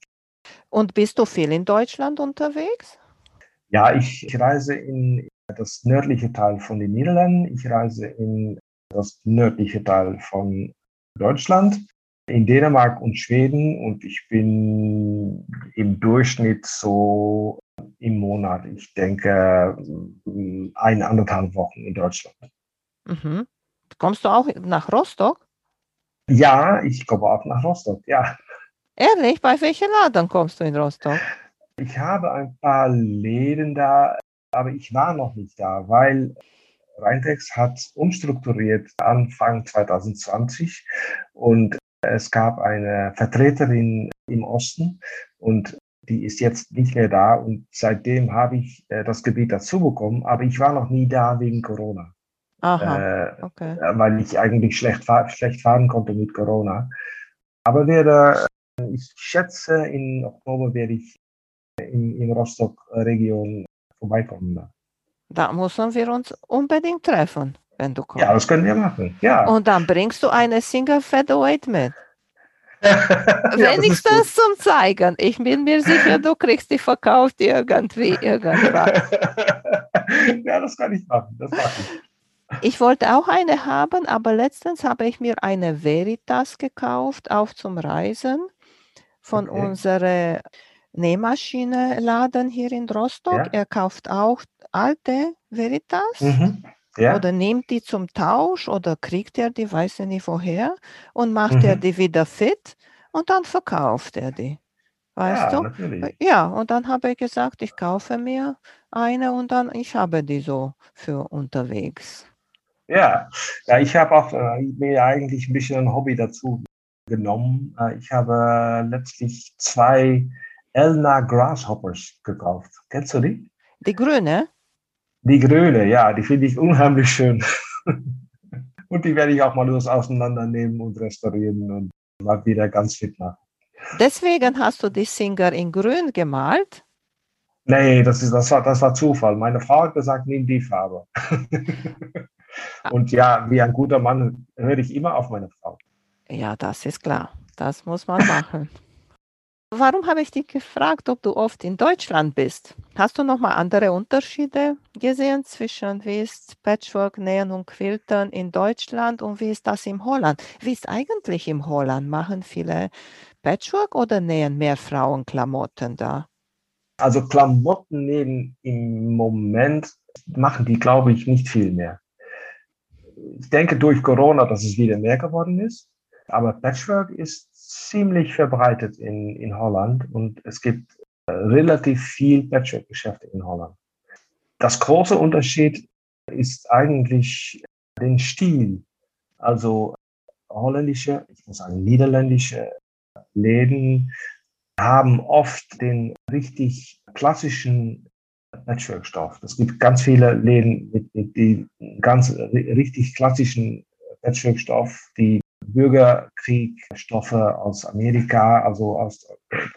Und bist du viel in Deutschland unterwegs? Ja, ich, ich reise in das nördliche Teil von den Niederlanden. Ich reise in das nördliche Teil von Deutschland, in Dänemark und Schweden. Und ich bin im Durchschnitt so im Monat, ich denke, ein, anderthalb Wochen in Deutschland. Mhm. Kommst du auch nach Rostock? Ja, ich komme auch nach Rostock, ja. Ehrlich, bei welchem Laden kommst du in Rostock? Ich habe ein paar Läden da, aber ich war noch nicht da, weil Rheintex hat umstrukturiert Anfang 2020 und es gab eine Vertreterin im Osten und die ist jetzt nicht mehr da und seitdem habe ich äh, das Gebiet dazu bekommen, aber ich war noch nie da wegen Corona, Aha, äh, okay. weil ich eigentlich schlecht, fahr schlecht fahren konnte mit Corona. Aber werde, äh, ich schätze, in Oktober werde ich in, in Rostock-Region vorbeikommen. Da müssen wir uns unbedingt treffen, wenn du kommst. Ja, das können wir machen. Ja. Und dann bringst du eine Single mit. ja, das ist gut. Wenigstens zum Zeigen. Ich bin mir sicher, du kriegst die verkauft irgendwie irgendwann. ja, das kann ich machen. Das mache ich. Ich wollte auch eine haben, aber letztens habe ich mir eine Veritas gekauft, auch zum Reisen, von Okay. unserem Nähmaschine-Laden hier in Rostock. Ja. Er kauft auch alte Veritas Mhm. Ja. oder nimmt die zum Tausch oder kriegt er die, weiß er nicht woher, und macht er Mhm. die wieder fit und dann verkauft er die. Weißt ja, du? natürlich. Ja, und dann habe ich gesagt, ich kaufe mir eine und dann ich habe die so für unterwegs. Ja, ja ich habe auch äh, mir eigentlich ein bisschen ein Hobby dazu genommen. Äh, ich habe letztlich zwei Elna Grasshoppers gekauft. Kennst du die? Die grüne? Die grüne, ja, die finde ich unheimlich schön. und die werde ich auch mal auseinandernehmen und restaurieren und mal wieder ganz fit machen. Deswegen hast du die Singer in grün gemalt? Nee, das, ist, das, war, das war Zufall. Meine Frau hat gesagt, nimm die Farbe. und ja, wie ein guter Mann höre ich immer auf meine Frau. Ja, das ist klar. Das muss man machen. Warum habe ich dich gefragt, ob du oft in Deutschland bist? Hast du noch mal andere Unterschiede gesehen zwischen wie ist Patchwork nähen und Quiltern in Deutschland und wie ist das in Holland? Wie ist eigentlich im Holland? Machen viele Patchwork oder nähen mehr Frauen Klamotten da? Also Klamotten nähen im Moment machen die, glaube ich, nicht viel mehr. Ich denke durch Corona, dass es wieder mehr geworden ist. Aber Patchwork ist ziemlich verbreitet in, in Holland und es gibt relativ viel Patchwork-Geschäfte in Holland. Das große Unterschied ist eigentlich den Stil. Also holländische, ich muss sagen niederländische Läden haben oft den richtig klassischen Patchwork-Stoff. Es gibt ganz viele Läden mit, mit die ganz richtig klassischen Patchwork-Stoff, die Bürgerkriegstoffe aus Amerika, also aus,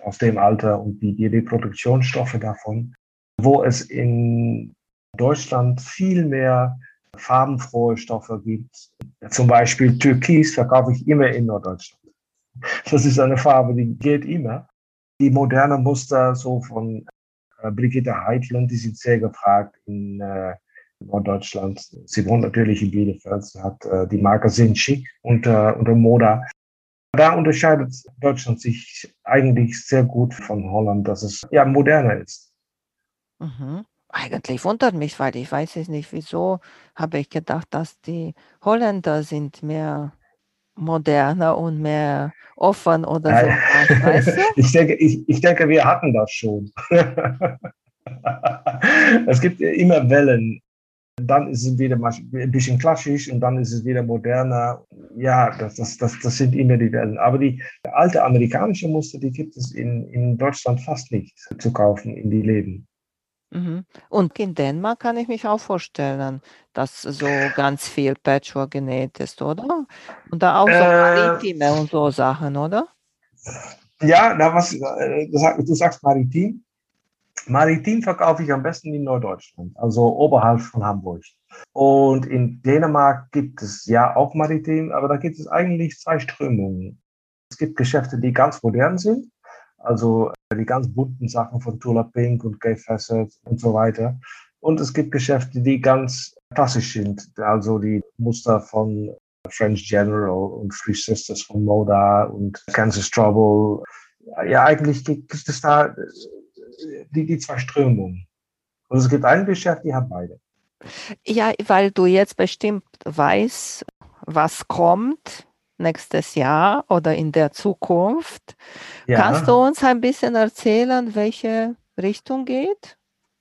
aus dem Alter und die, die Reproduktionsstoffe davon, wo es in Deutschland viel mehr farbenfrohe Stoffe gibt. Zum Beispiel Türkis verkaufe ich immer in Norddeutschland. Das ist eine Farbe, die geht immer. Die moderne Muster so von äh, Brigitte Heitland, die sind sehr gefragt in äh, Norddeutschland. Sie wohnt natürlich in Bielefeld. Sie hat äh, die Marke Sin Chic unter, unter Moda. Da unterscheidet Deutschland sich eigentlich sehr gut von Holland, dass es ja moderner ist. Mhm. Eigentlich wundert mich, weil ich weiß es nicht, wieso habe ich gedacht, dass die Holländer sind mehr moderner und mehr offen oder so. weißt du? ich, denke, ich, ich denke, wir hatten das schon. es gibt immer Wellen dann ist es wieder ein bisschen klassisch und dann ist es wieder moderner. Ja, das, das, das, das sind immer die Wellen. Aber die alte amerikanische Muster, die gibt es in, in Deutschland fast nicht zu kaufen in die Läden. Mhm. Und in Dänemark kann ich mich auch vorstellen, dass so ganz viel Patchwork genäht ist, oder? Und da auch so äh, maritime und so Sachen, oder? Ja, na, was, äh, du sagst maritim. Maritim verkaufe ich am besten in Norddeutschland, also oberhalb von Hamburg. Und in Dänemark gibt es ja auch Maritim, aber da gibt es eigentlich zwei Strömungen. Es gibt Geschäfte, die ganz modern sind, also die ganz bunten Sachen von Tula Pink und Gay Facet und so weiter. Und es gibt Geschäfte, die ganz klassisch sind, also die Muster von French General und Three Sisters von Moda und Kansas Trouble. Ja, eigentlich gibt es da die, die zwei Strömungen. Und es gibt ein Geschäft, die haben beide. Ja, weil du jetzt bestimmt weißt, was kommt nächstes Jahr oder in der Zukunft. Ja. Kannst du uns ein bisschen erzählen, welche Richtung geht?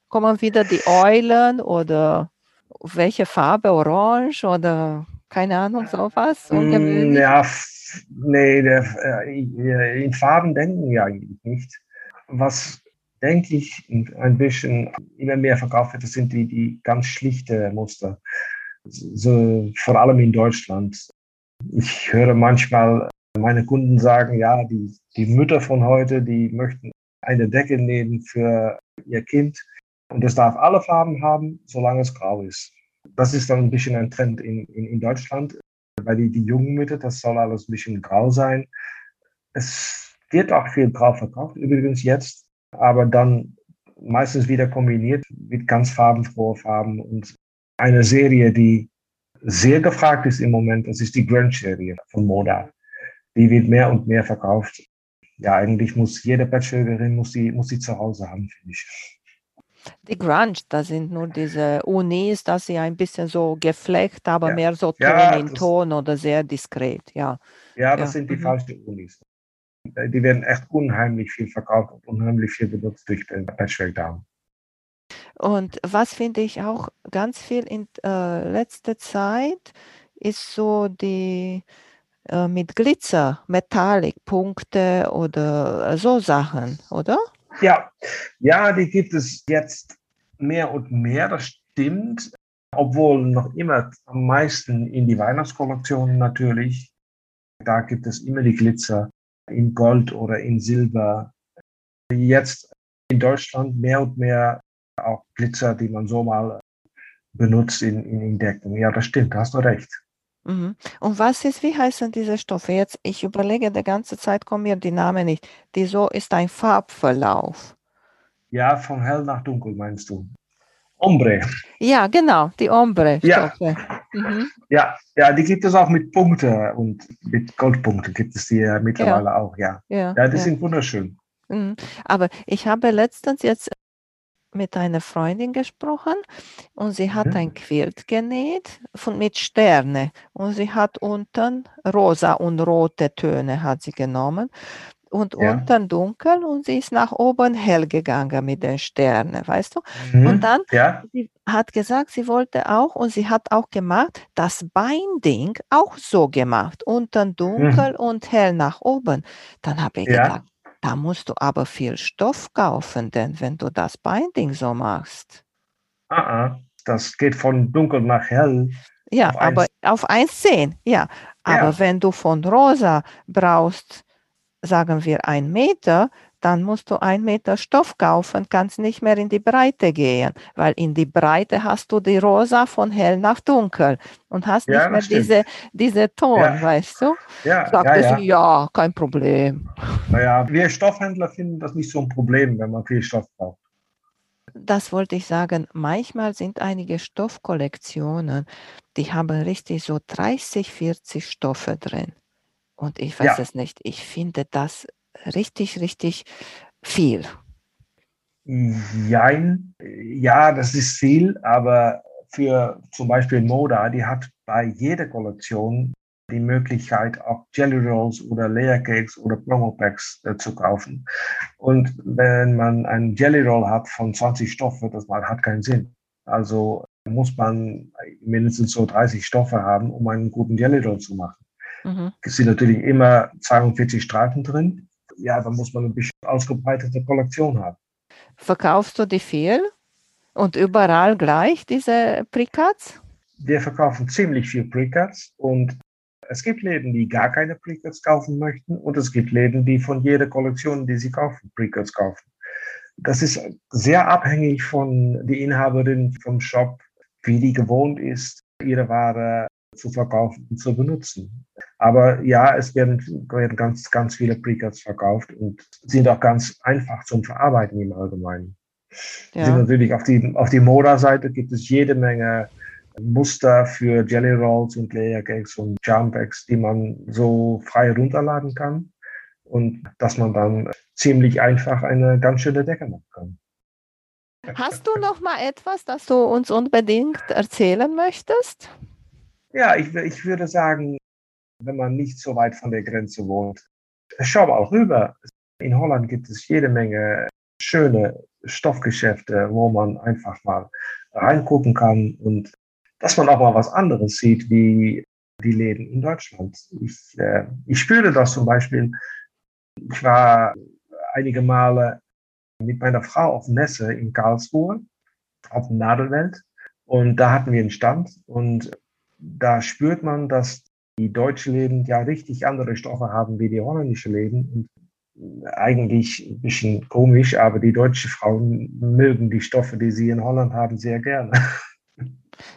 Kommen wieder die Eulen oder welche Farbe? Orange oder keine Ahnung, sowas? Mm, ja, nee, der, äh, in Farben denken wir eigentlich nicht. Was denke ich, ein bisschen immer mehr verkauft wird, das sind die, die ganz schlichte Muster. So, vor allem in Deutschland. Ich höre manchmal meine Kunden sagen, ja, die, die Mütter von heute, die möchten eine Decke nehmen für ihr Kind und es darf alle Farben haben, solange es grau ist. Das ist dann ein bisschen ein Trend in, in, in Deutschland, weil die, die jungen Mütter, das soll alles ein bisschen grau sein. Es wird auch viel grau verkauft, übrigens jetzt aber dann meistens wieder kombiniert mit ganz farbenfrohen Farben und eine Serie, die sehr gefragt ist im Moment, das ist die Grunge-Serie von Moda. Die wird mehr und mehr verkauft. Ja, eigentlich muss jede Patchworkerin muss die, muss die zu Hause haben, finde ich. Die Grunge, das sind nur diese Unis, dass sie ein bisschen so geflecht, aber ja. mehr so Ton ja, in Ton oder sehr diskret, ja. Ja, das ja. sind die mhm. falschen Unis die werden echt unheimlich viel verkauft und unheimlich viel benutzt durch den Patchwork Down. Und was finde ich auch ganz viel in äh, letzter Zeit ist so die äh, mit Glitzer, Metallic-Punkte oder so Sachen, oder? Ja, ja, die gibt es jetzt mehr und mehr, das stimmt. Obwohl noch immer am meisten in die Weihnachtskollektionen natürlich. Da gibt es immer die Glitzer in Gold oder in Silber. Jetzt in Deutschland mehr und mehr auch Glitzer, die man so mal benutzt in, in, in Decken. Ja, das stimmt, hast du recht. Mhm. Und was ist, wie heißen diese Stoffe? Jetzt, ich überlege, die ganze Zeit kommen mir die Namen nicht. Die so ist ein Farbverlauf. Ja, von hell nach dunkel meinst du. Ombre. Ja, genau, die Ombre-Stoffe. Ja. Mhm. ja. ja, die gibt es auch mit Punkten und mit Goldpunkten gibt es die mittlerweile ja. auch, ja. Ja, ja die ja. sind wunderschön. Mhm. Aber ich habe letztens jetzt mit einer Freundin gesprochen und sie hat mhm. ein Quilt genäht von, mit Sterne und sie hat unten rosa und rote Töne hat sie genommen und ja. unten dunkel und sie ist nach oben hell gegangen mit den Sternen, weißt du? Mhm. Und dann ja. sie hat gesagt, sie wollte auch und sie hat auch gemacht, das Binding auch so gemacht, unten dunkel mhm. und hell nach oben. Dann habe ich ja. gedacht, da musst du aber viel Stoff kaufen, denn wenn du das Binding so machst. Ah, ah das geht von dunkel nach hell. Ja, auf aber 1. auf 1,10, ja. Aber wenn du von rosa brauchst, sagen wir ein Meter, dann musst du ein Meter Stoff kaufen, kannst nicht mehr in die Breite gehen, weil in die Breite hast du die rosa von hell nach dunkel und hast ja, nicht mehr diese, diese Ton, ja. weißt du? Ja, Sagt ja, es, ja. ja, kein Problem. Naja, wir Stoffhändler finden das nicht so ein Problem, wenn man viel Stoff braucht. Das wollte ich sagen. Manchmal sind einige Stoffkollektionen, die haben richtig so 30, 40 Stoffe drin. Und ich weiß ja. es nicht. Ich finde das richtig, richtig viel. Jein. Ja, das ist viel, aber für zum Beispiel Moda, die hat bei jeder Kollektion die Möglichkeit, auch Jelly Rolls oder Layer Cakes oder Promo Packs äh, zu kaufen. Und wenn man einen Jelly Roll hat von 20 Stoffen, das hat keinen Sinn. Also muss man mindestens so 30 Stoffe haben, um einen guten Jelly Roll zu machen. Mhm. Es sind natürlich immer 42 Streifen drin. Ja, da muss man ein bisschen ausgebreitete Kollektion haben. Verkaufst du die viel und überall gleich diese Precats? Wir verkaufen ziemlich viel Precats und es gibt Läden, die gar keine Precats kaufen möchten und es gibt Läden, die von jeder Kollektion, die sie kaufen, Precats kaufen. Das ist sehr abhängig von der Inhaberin vom Shop, wie die gewohnt ist, ihre Ware zu verkaufen und zu benutzen. Aber ja, es werden, werden ganz, ganz viele Precuts verkauft und sind auch ganz einfach zum Verarbeiten im Allgemeinen. Ja. Natürlich auf die, auf die Moda-Seite gibt es jede Menge Muster für Jelly Rolls und Layer Cakes und Jump Eggs, die man so frei runterladen kann und dass man dann ziemlich einfach eine ganz schöne Decke machen kann. Hast du noch mal etwas, das du uns unbedingt erzählen möchtest? Ja, ich, ich würde sagen, wenn man nicht so weit von der Grenze wohnt, schau mal rüber. In Holland gibt es jede Menge schöne Stoffgeschäfte, wo man einfach mal reingucken kann und dass man auch mal was anderes sieht wie die Läden in Deutschland. Ich, äh, ich spüre das zum Beispiel. Ich war einige Male mit meiner Frau auf Messe in Karlsruhe, auf Nadelwelt. Und da hatten wir einen Stand und da spürt man, dass die deutschen Läden ja richtig andere Stoffe haben wie die holländischen Läden. Und eigentlich ein bisschen komisch, aber die deutschen Frauen mögen die Stoffe, die sie in Holland haben, sehr gerne.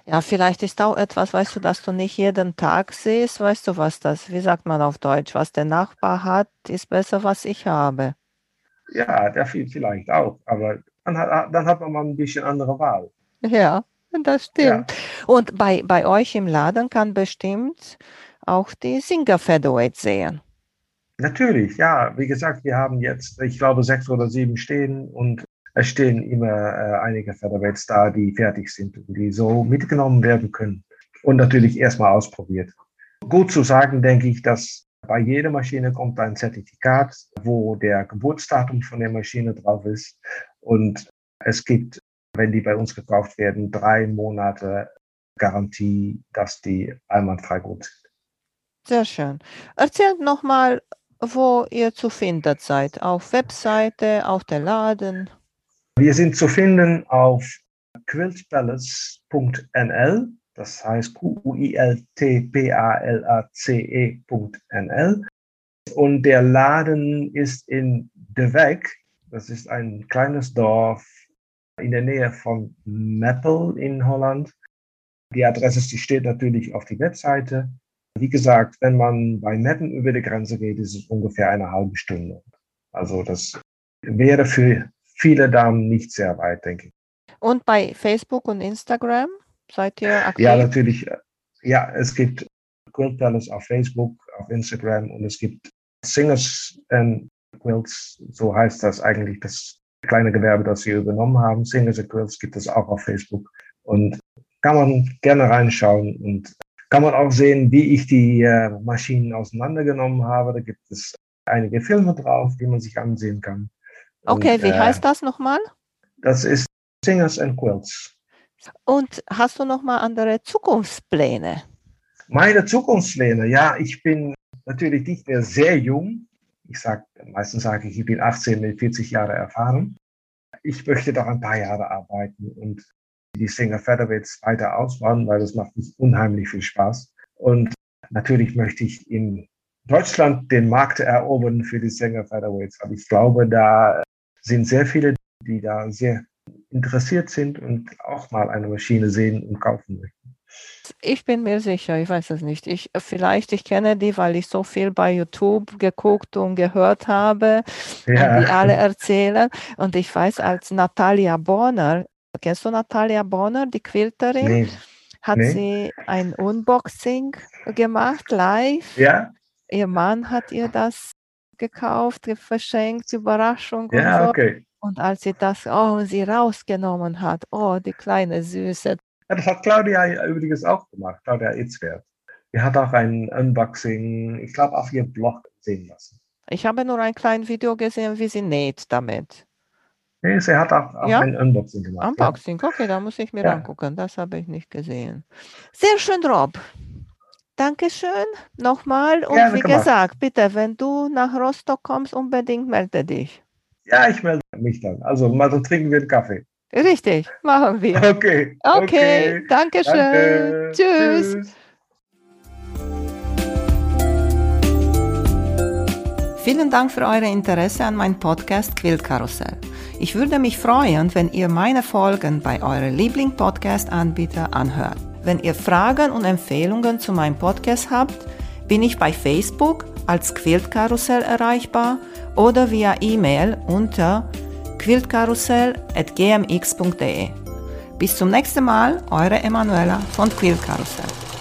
Ja, vielleicht ist auch etwas, weißt du, dass du nicht jeden Tag siehst, weißt du, was das, wie sagt man auf Deutsch, was der Nachbar hat, ist besser, was ich habe. Ja, der vielleicht auch, aber dann hat, dann hat man mal ein bisschen andere Wahl. Ja. Das stimmt. Ja. Und bei, bei euch im Laden kann bestimmt auch die Singer Featherweight sehen. Natürlich, ja. Wie gesagt, wir haben jetzt, ich glaube, sechs oder sieben stehen und es stehen immer äh, einige Featherweights da, die fertig sind und die so mitgenommen werden können. Und natürlich erstmal ausprobiert. Gut zu sagen, denke ich, dass bei jeder Maschine kommt ein Zertifikat, wo der Geburtsdatum von der Maschine drauf ist. Und es gibt wenn die bei uns gekauft werden, drei Monate Garantie, dass die einwandfrei gut sind. Sehr schön. Erzählt nochmal, wo ihr zu finden seid. Auf Webseite, auf der Laden. Wir sind zu finden auf quiltpalace.nl, das heißt Q-U-I-L-T-P-A-L-A-C-E.nl. Und der Laden ist in De Weg, das ist ein kleines Dorf in der Nähe von Meppel in Holland. Die Adresse die steht natürlich auf die Webseite. Wie gesagt, wenn man bei Meppen über die Grenze geht, ist es ungefähr eine halbe Stunde. Also das wäre für viele Damen nicht sehr weit, denke ich. Und bei Facebook und Instagram seid ihr aktiv? Ja, natürlich. Ja, es gibt Quilt Palace auf Facebook, auf Instagram und es gibt Singers and Quilts, so heißt das eigentlich das kleine Gewerbe, das wir übernommen haben. Singers and Quilts gibt es auch auf Facebook und kann man gerne reinschauen und kann man auch sehen, wie ich die äh, Maschinen auseinandergenommen habe. Da gibt es einige Filme drauf, die man sich ansehen kann. Okay, und, wie äh, heißt das nochmal? Das ist Singers and Quilts. Und hast du noch mal andere Zukunftspläne? Meine Zukunftspläne, ja, ich bin natürlich nicht mehr sehr jung. Ich sage, meistens sage ich, ich bin 18 mit 40 Jahre erfahren. Ich möchte doch ein paar Jahre arbeiten und die Singer Featherweights weiter ausbauen, weil das macht mich unheimlich viel Spaß. Und natürlich möchte ich in Deutschland den Markt erobern für die Singer Featherweights. Aber ich glaube, da sind sehr viele, die da sehr interessiert sind und auch mal eine Maschine sehen und kaufen möchten. Ich bin mir sicher, ich weiß es nicht. Ich, vielleicht, ich kenne die, weil ich so viel bei YouTube geguckt und gehört habe, ja. die alle erzählen. Und ich weiß, als Natalia Bonner, kennst du Natalia Bonner, die Quilterin? Nee. Hat nee. sie ein Unboxing gemacht, live. Ja. Ihr Mann hat ihr das gekauft, verschenkt, Überraschung. Ja, und so. okay. Und als sie das, oh, sie rausgenommen hat, oh, die kleine Süße. Ja, das hat Claudia übrigens auch gemacht, Claudia Itzwert. Die hat auch ein Unboxing, ich glaube, auf ihrem Blog sehen lassen. Ich habe nur ein kleines Video gesehen, wie sie näht damit. Nee, sie hat auch, auch ja? ein Unboxing gemacht. Unboxing, ja. okay, da muss ich mir ja. angucken. Das habe ich nicht gesehen. Sehr schön, Rob. Dankeschön nochmal. Und wie gemacht. gesagt, bitte, wenn du nach Rostock kommst, unbedingt melde dich. Ja, ich melde mich dann. Also mal so trinken wir einen Kaffee. Richtig, machen wir. Okay. Okay, okay. danke schön. Danke. Tschüss. Tschüss. Vielen Dank für euer Interesse an meinem Podcast Quiltkarussell. Ich würde mich freuen, wenn ihr meine Folgen bei eurem Liebling-Podcast-Anbieter anhört. Wenn ihr Fragen und Empfehlungen zu meinem Podcast habt, bin ich bei Facebook als Quiltkarussell erreichbar oder via E-Mail unter quiltkarussell.gmx.de. Bis zum nächsten Mal, eure Emanuela von Quiltkarussell.